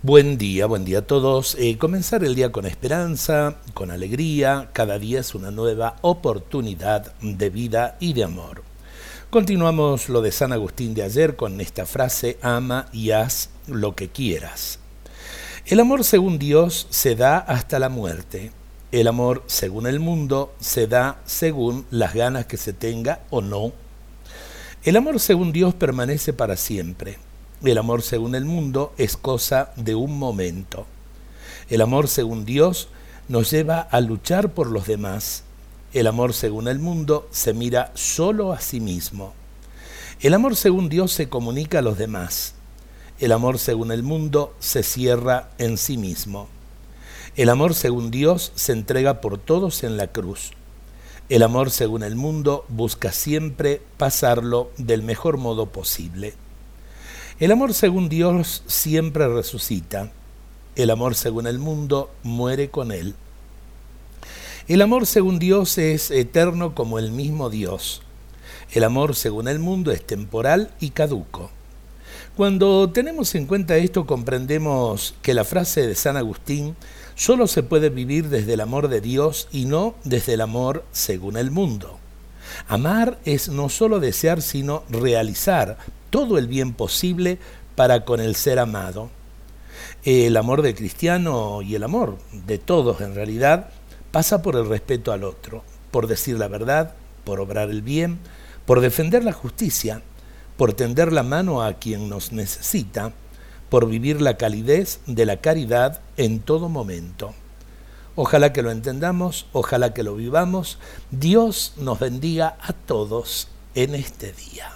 Buen día, buen día a todos. Eh, comenzar el día con esperanza, con alegría, cada día es una nueva oportunidad de vida y de amor. Continuamos lo de San Agustín de ayer con esta frase, ama y haz lo que quieras. El amor según Dios se da hasta la muerte. El amor según el mundo se da según las ganas que se tenga o no. El amor según Dios permanece para siempre el amor según el mundo es cosa de un momento. El amor según Dios nos lleva a luchar por los demás. El amor según el mundo se mira solo a sí mismo. El amor según Dios se comunica a los demás. El amor según el mundo se cierra en sí mismo. El amor según Dios se entrega por todos en la cruz. El amor según el mundo busca siempre pasarlo del mejor modo posible. El amor según Dios siempre resucita. El amor según el mundo muere con él. El amor según Dios es eterno como el mismo Dios. El amor según el mundo es temporal y caduco. Cuando tenemos en cuenta esto comprendemos que la frase de San Agustín solo se puede vivir desde el amor de Dios y no desde el amor según el mundo. Amar es no solo desear, sino realizar todo el bien posible para con el ser amado. El amor del cristiano y el amor de todos en realidad pasa por el respeto al otro, por decir la verdad, por obrar el bien, por defender la justicia, por tender la mano a quien nos necesita, por vivir la calidez de la caridad en todo momento. Ojalá que lo entendamos, ojalá que lo vivamos. Dios nos bendiga a todos en este día.